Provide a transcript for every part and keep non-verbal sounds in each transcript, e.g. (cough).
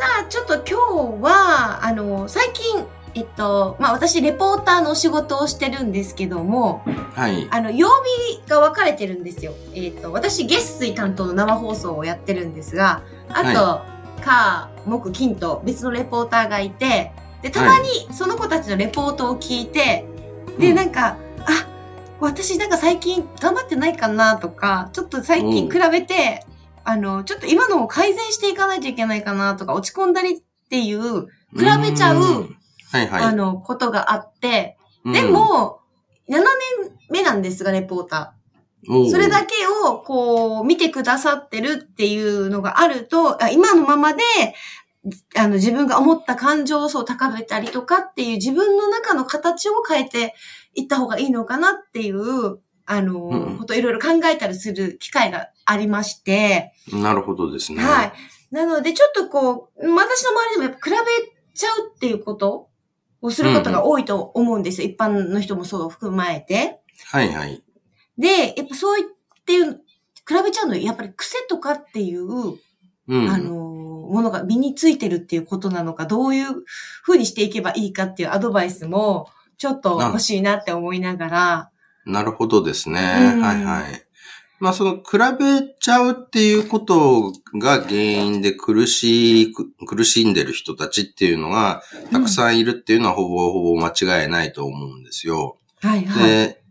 さあちょっと今日はあの最近えっと、まあ私、レポーターのお仕事をしてるんですけども、はい。あの、曜日が分かれてるんですよ。えっ、と、私、月水担当の生放送をやってるんですが、あと、火、木、金と別のレポーターがいて、で、たまにその子たちのレポートを聞いて、で、うんなんか、あ、私なんか最近頑張ってないかなとか、ちょっと最近比べて、あの、ちょっと今のを改善していかないといけないかなとか、落ち込んだりっていう、比べちゃう、んはいはい。あの、ことがあって、うんで、も、7年目なんですが、レポーター。それだけを、こう、見てくださってるっていうのがあると、あ今のままで、あの、自分が思った感情をそう高めたりとかっていう自分の中の形を変えていった方がいいのかなっていう、あの、うんことをいろいろ考えたりする機会がありまして、なるほどですね。はい。なので、ちょっとこう、私の周りでもやっぱ比べちゃうっていうことをすることが多いと思うんですよ。一般の人もそう含まれて。はいはい。で、やっぱそういっていう、比べちゃうのはやっぱり癖とかっていう、うん。あの、ものが身についてるっていうことなのか、どういう風にしていけばいいかっていうアドバイスも、ちょっと欲しいなって思いながら、なるほどですね。うんはいはい。まあその比べちゃうっていうことが原因で苦しい、く苦しんでる人たちっていうのがたくさんいるっていうのはほぼほぼ間違いないと思うんですよ。はいはい。で、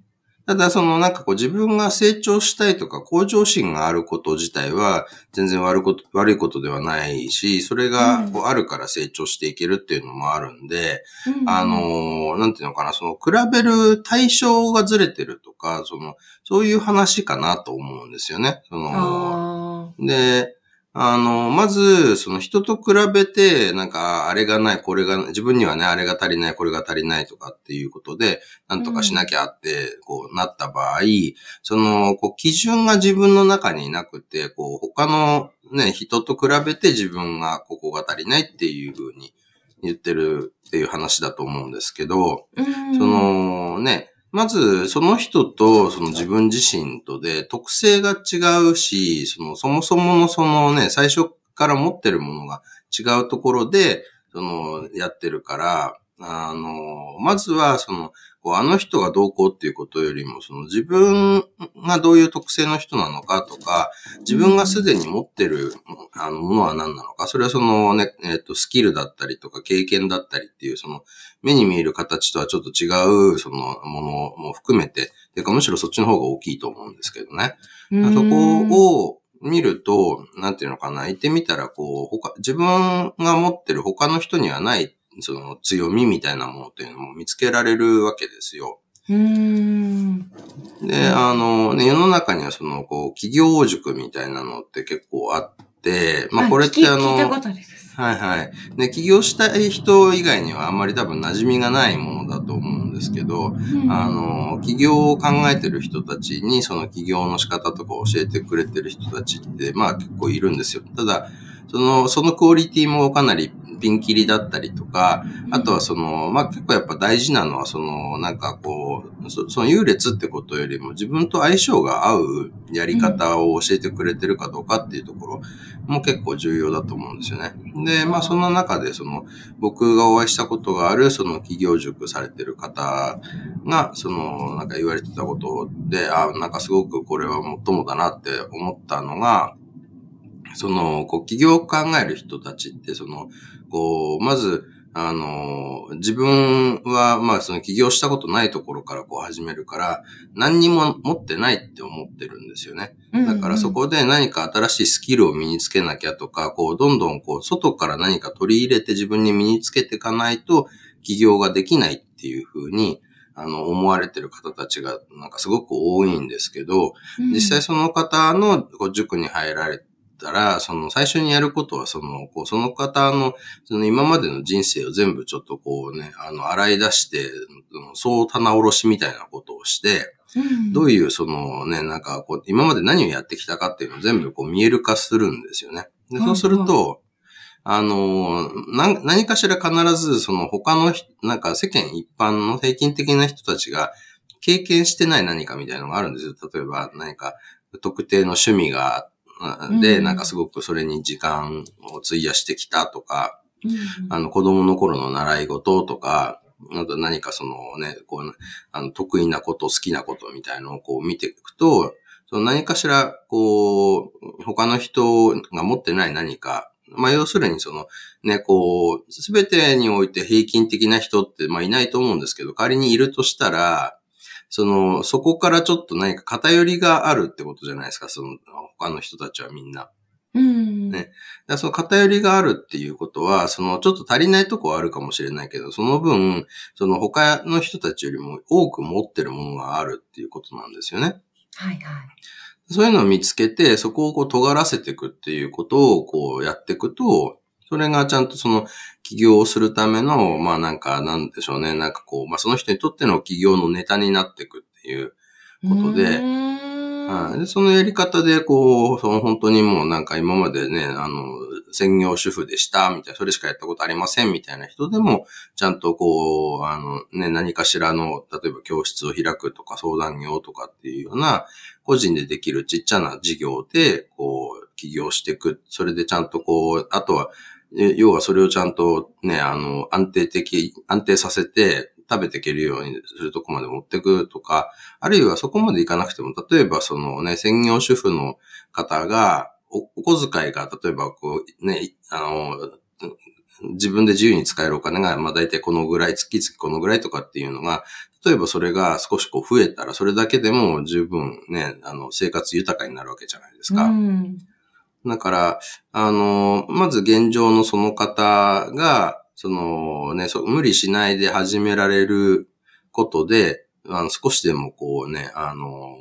ただそのなんかこう自分が成長したいとか向上心があること自体は全然悪いこと悪いことではないし、それがこうあるから成長していけるっていうのもあるんで、うんあ、のーなんていうのかな、その比べる対象がずれてるとか、その、そういう話かなと思うんですよね。その、あで、あの、まず、その人と比べて、なんか、あれがない、これが、自分にはね、あれが足りない、これが足りないとかっていうことで、なんとかしなきゃって、こう、なった場合、その、こう、基準が自分の中になくて、こう、他のね、人と比べて自分がここが足りないっていうふうに言ってるっていう話だと思うんですけど、ーうん。そ、のね、まずその人とその自分自身とで特性が違うし、そのそもそものそのね、最初から持ってるものが違うところで、そのやってるから、あの、まずはその、あの人がどうこうっていうことよりも、その自分がどういう特性の人なのかとか、自分がすでに持ってるあのものは何なのか、それはそのね、えっ、と、スキルだったりとか経験だったりっていう、その目に見える形とはちょっと違う、そのものも含めて、てかむしろそっちの方が大きいと思うんですけどね。うん。そこを見ると、なんていうのかな、言ってみたら、こう、他、自分が持ってる他の人にはない、その強みみたいなものっていうのも見つけられるわけですよ。うーん。で、あの、ね、世の中にはその、こう、企業塾みたいなのって結構あって、まあこれってあの。はいはい。で、起業したい人以外にはあんまり多分馴染みがないものだと思うんですけど、うんあの、起業を考えてる人たちに、その起業の仕方とか教えてくれてる人たちって、まあ結構いるんですよ。ただ、その、そのクオリティもかなりピンキリだったりとか、あとはその、まあ結構やっぱ大事なのは、その、なんかこう、そその優劣ってことよりも自分と相性が合うやり方を教えてくれてるかどうかっていうところも結構重要だと思うんですよね。で、まあその中でその、僕がお会いしたことがある、その企業塾されてる方が、その、なんか言われてたことで、あなんかすごくこれは最もだなって思ったのが、その、こう、起業を考える人たちって、その、こう、まず、あの、自分は、まあ、その起業したことないところからこう始めるから、何にも持ってないって思ってるんですよね。だからそ、こで何か新しいスキルを身につけなきゃとか、こう、どんどんこう、外から何か取り入れて自分に身につけていかないと、起業ができないっていうふうに、あの、思われてる方たちが、なんかすごく多いんですけど、うん実際その方のこう塾に入られたら、その最初にやることは、その、こう、その方の、その今までの人生を全部ちょっとこうね、あの、洗い出して、そう棚卸しみたいなことをして、どういうそのね、なんかこう、今まで何をやってきたかっていうのを全部こう見える化するんですよね。でそうすると、あの、何かしら必ずその他の、なんか世間一般の平均的な人たちが経験してない何かみたいなのがあるんですよ。例えば何か特定の趣味が、で、なんかすごくそれに時間を費やしてきたとか、あの子供の頃の習い事とか、あと何かそのね、こう、あの、得意なこと、好きなことみたいのをこう見ていくと、その何かしら、こう、他の人が持ってない何か、まあ、要するにその、ね、こう、すべてにおいて平均的な人って、まあ、いないと思うんですけど、仮にいるとしたら、その、そこからちょっと何か偏りがあるってことじゃないですか、その、他の人たちはみんな。うん。ね。だその偏りがあるっていうことは、そのちょっと足りないとこはあるかもしれないけど、その分、その他の人たちよりも多く持ってるものがあるっていうことなんですよね。はいはい。そういうのを見つけて、そこをこう尖らせていくっていうことをこうやっていくと、それがちゃんとその起業をするための、まあなんかなんでしょうね、なんかこう、まあその人にとっての起業のネタになっていくっていうことで、はい。で、そのやり方で、こう、その本当にもうなんか今までね、あの、専業主婦でした、みたいな、それしかやったことありません、みたいな人でも、ちゃんとこう、あの、ね、何かしらの、例えば教室を開くとか相談業とかっていうような、個人でできるちっちゃな事業で、こう、起業していく。それでちゃんとこう、あとは、要はそれをちゃんとね、あの、安定的、安定させて、食べていけるようにするとこまで持っていくとか、あるいはそこまでいかなくても、例えばそのね、専業主婦の方が、お小遣いが、例えばこう、ね、あの、自分で自由に使えるお金が、まあ大体このぐらい、月々このぐらいとかっていうのが、例えばそれが少しこう増えたら、それだけでも十分ね、あの、生活豊かになるわけじゃないですか。うん、だから、あの、まず現状のその方が、そのね、そ無理しないで始められることで、あの少しでもこうね、あの、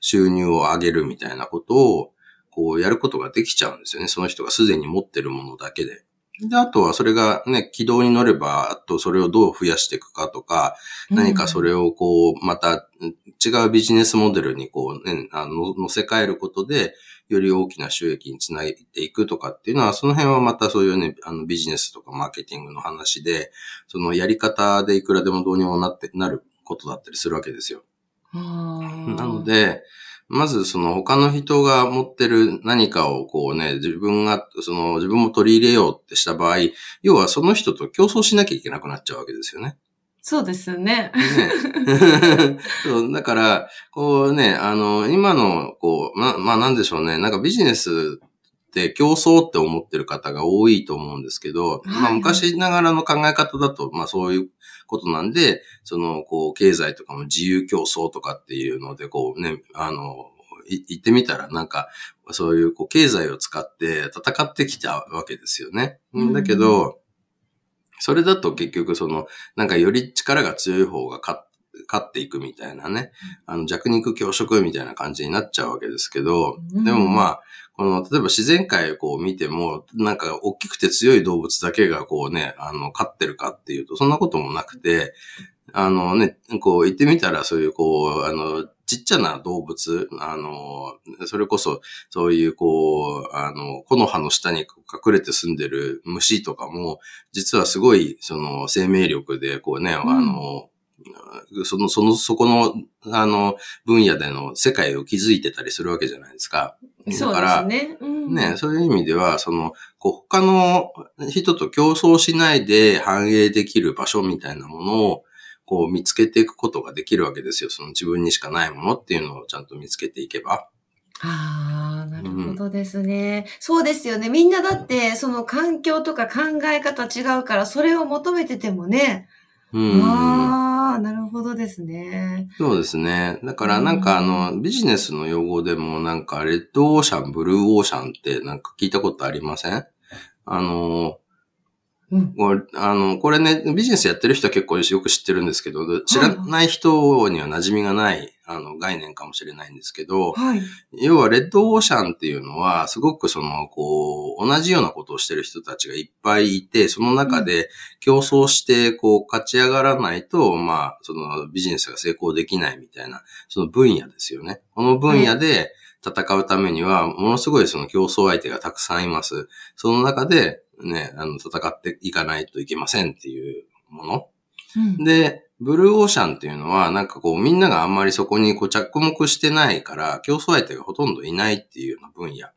収入を上げるみたいなことを、こうやることができちゃうんですよね。その人がすでに持ってるものだけで。で、あとはそれがね、軌道に乗れば、あとそれをどう増やしていくかとか、何かそれをこう、また違うビジネスモデルにこうね、あの、乗せ替えることで、より大きな収益につないでいくとかっていうのは、その辺はまたそういうね、あのビジネスとかマーケティングの話で、そのやり方でいくらでもどうにもなって、なることだったりするわけですよ。なので、まずその他の人が持ってる何かをこうね、自分が、その自分も取り入れようってした場合、要はその人と競争しなきゃいけなくなっちゃうわけですよね。そうですよね。ね (laughs) そうだから、こうね、あの、今の、こう、ま、まあなんでしょうね、なんかビジネスって競争って思ってる方が多いと思うんですけど、まあ昔ながらの考え方だと、まあそういうことなんで、その、こう、経済とかも自由競争とかっていうので、こうね、あの、言ってみたらなんか、そういうこう経済を使って戦ってきたわけですよね。だけど、それだと結局その、なんかより力が強い方が勝っていくみたいなね、あの弱肉強食みたいな感じになっちゃうわけですけど、でもまあ、この、例えば自然界をこう見ても、なんか大きくて強い動物だけがこうね、あの、勝ってるかっていうと、そんなこともなくて、あのね、こう言ってみたらそういうこう、あの、ちっちゃな動物、あの、それこそ、そういう、こう、あの、木の葉の下に隠れて住んでる虫とかも、実はすごい、その、生命力で、こうね、うん、あの、その、その、そこの、あの、分野での世界を築いてたりするわけじゃないですか。だから、ね、うん、ね、そういう意味では、その、こう他の人と競争しないで反映できる場所みたいなものを、こう見つけていくことができるわけですよ。その自分にしかないものっていうのをちゃんと見つけていけば。ああ、なるほどですね、うん、そうですよね。みんなだって、その環境とか考え方違うから、それを求めててもね。うん。ああ、なるほどですね。そうですね。だからなんかあの、ビジネスの用語でもなんか、レッドオーシャン、ブルーオーシャンってなんか聞いたことありません？あの、うん。これあの、これね、ビジネスやってる人は結構よく知ってるんですけど、知らない人には馴染みがない、あの、概念かもしれないんですけど、はい。要はレッドオーシャンっていうのは、すごくその、こう、同じようなことをしてる人たちがいっぱいいて、その中で競争して、こう、勝ち上がらないと、まあ、そのビジネスが成功できないみたいな、その分野ですよね。この分野で戦うためには、ものすごいその競争相手がたくさんいます。その中で、ね、あの、戦っていかないといけませんっていうもの。うん。で、ブルーオーシャンっていうのは、なんかこう、みんながあんまりそこにこう着目してないから、競争相手がほとんどいないっていうような分野。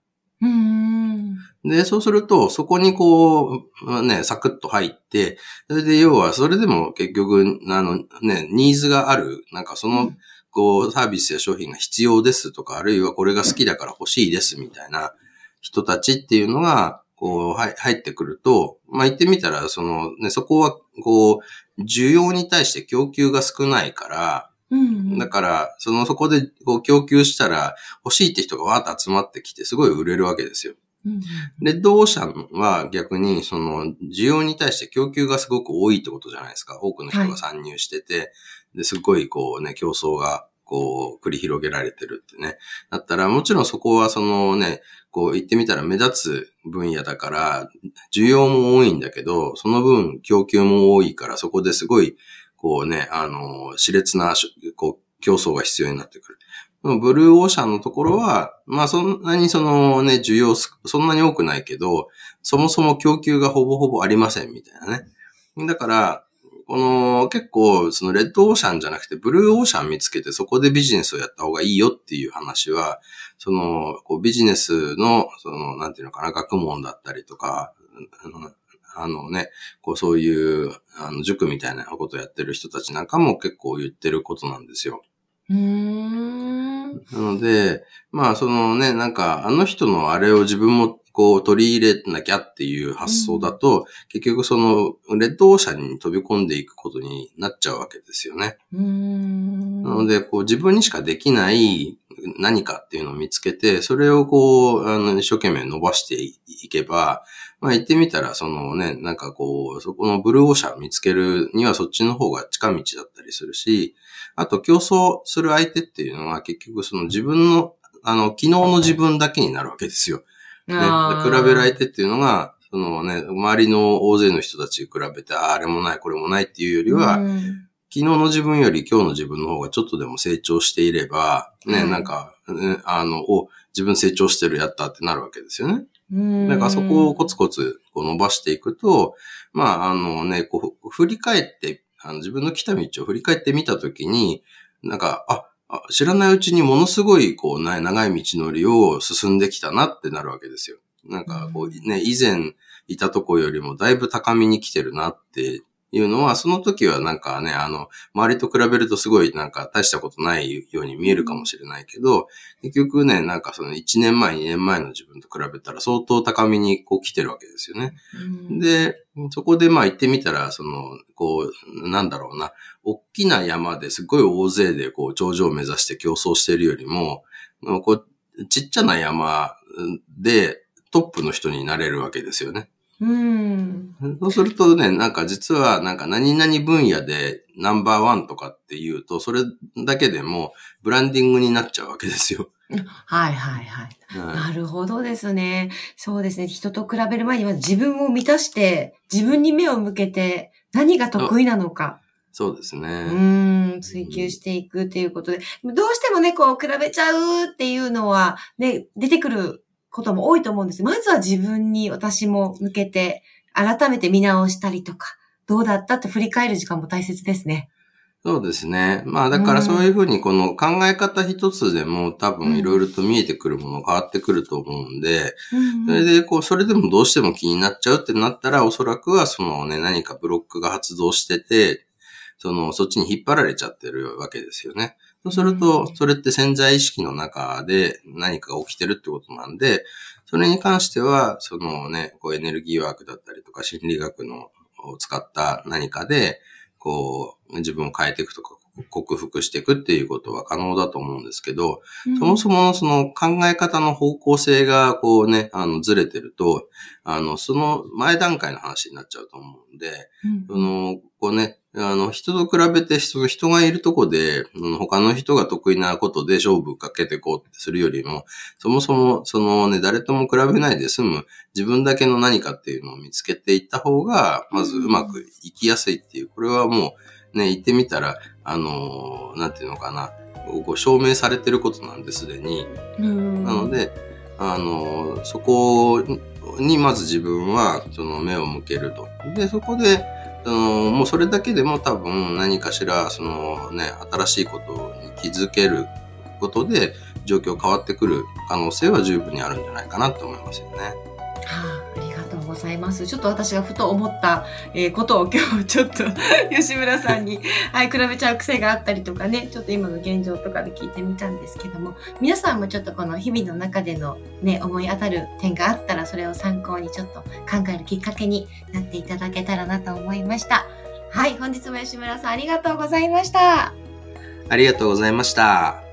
で、そうすると、そこにこう、ね、サクッと入って、それで要は、それでも結局、あの、ね、ニーズがある、なんかその、こう、サービスや商品が必要ですとか、あるいはこれが好きだから欲しいですみたいな人たちっていうのが、こう、はい入ってくると、まあ、言ってみたら、その、ね、そこは、こう、需要に対して供給が少ないから、うん。だから、その、そこで、こう、供給したら、欲しいって人がわーっと集まってきて、すごい売れるわけですよ。うん。レッドオーシャンは逆に、その、需要に対して供給がすごく多いってことじゃないですか。多くの人が参入してて、で、すごい、こうね、競争が、こう、繰り広げられてるってね。だったら、もちろんそこは、そのね、こう言ってみたら目立つ分野だから、需要も多いんだけど、その分供給も多いから、そこですごい、こうね、あの、熾烈な、こう、競争が必要になってくる。ブルーオーシャンのところは、まあそんなにそのね、需要そんなに多くないけど、そもそも供給がほぼほぼありませんみたいなね。だから、この結構そのレッドオーシャンじゃなくてブルーオーシャン見つけてそこでビジネスをやった方がいいよっていう話は、そのこうビジネスの、そのなんていうのかな、学問だったりとか、あのあのね、こうそういうあの塾みたいなことをやってる人たちなんかも結構言ってることなんですよ。うーん。なので、まあそのね、なんかあの人のあれを自分もこう取り入れなきゃっていう発想だと、結局そのレッドオーシャンに飛び込んでいくことになっちゃうわけですよね。なので、こう自分にしかできない何かっていうのを見つけて、それをこう、あの、一生懸命伸ばしていけば、まあ言ってみたら、そのね、なんかこう、そこのブルーオーシャンを見つけるにはそっちの方が近道だったりするし、あと競争する相手っていうのは結局その自分の、あの、昨日の自分だけになるわけですよ。ね、比べる相手っていうのが、そのね、周りの大勢の人たちに比べて、ああれもない、これもないっていうよりは、うん。昨日の自分より今日の自分の方がちょっとでも成長していれば、ね、はいなんか、ねあの、お、自分成長してる、やったってなるわけですよね。うん。だからそこをコツコツこう伸ばしていくと、まあ、あのね、こう、振り返って、あの自分の来た道を振り返ってみたときに、なんか、あ、あ知らないうちにものすごい、こう、な長い道のりを進んできたなってなるわけですよ。なんか、こう、ね、以前いたとこよりもだいぶ高みに来てるなっていうのは、その時はなんかね、あの、周りと比べるとすごいなんか大したことないように見えるかもしれないけど、結局ね、なんかその1年前、2年前の自分と比べたら相当高みにこう来てるわけですよね。うんで、そこでまあ行ってみたら、その、こう、なんだろうな、大きな山ですごい大勢でこう頂上を目指して競争してるよりも、こう、ちっちゃな山でトップの人になれるわけですよね。うん。そうするとね、なんか実はなんか何々分野でナンバーワンとかっていうと、それだけでもブランディングになっちゃうわけですよ。はいはいはい。はいなるほどですね。そうですね。人と比べる前には自分を満たして、自分に目を向けて、何が得意なのか、そうですうね。ーん、追求していくっていうことで、どうしてもね、こう、比べちゃうっていうのは、ね、出てくることも多いと思うんです。まずは自分に私も向けて、改めて見直したりとか、どうだったって振り返る時間も大切ですね。そうですね。まあだからそういうふうにこの考え方一つでも多分いろいろと見えてくるもの変わってくると思うんで、それでこう、それでもどうしても気になっちゃうってなったら、おそらくはそのね、何かブロックが発動してて、その、そっちに引っ張られちゃってるわけですよね。そうすると、それって潜在意識の中で何かが起きてるってことなんで、それに関しては、そのね、こうエネルギーワークだったりとか心理学のを使った何かで、こう、自分を変えていくとか、克服していくっていうことは可能だと思うんですけど、うん。そもそもその考え方の方向性がこうね、あのずれてると、あの、その前段階の話になっちゃうと思うんで、うん。その、こうね、あの、人と比べて、その人がいるとこで、うん他の人が得意なことで勝負かけていこうってするよりも、そもそも、そのね、誰とも比べないで済む自分だけの何かっていうのを見つけていった方が、まずうまくいきやすいっていう、これはもう、ね、言ってみたら、あの、なんていうのかな、こう証明されてることなんですでに。うんなので、あの、そこにまず自分はその目を向けると。で、そこで、そのもうそれだけでも多分何かしら、そのね、新しいことに気づけることで状況変わってくる可能性は十分にあるんじゃないかなと思いますよね。はあ、ございます。ちょっと私がふと思った、えーことを今日ちょっと (laughs) 吉村さんに、(laughs) はい、比べちゃう癖があったりとかね、ちょっと今の現状とかで聞いてみたんですけども、皆さんもちょっとこの日々の中でのね、思い当たる点があったら、それを参考にちょっと考えるきっかけになっていただけたらなと思いました。はい、本日も吉村さんありがとうございました。ありがとうございました。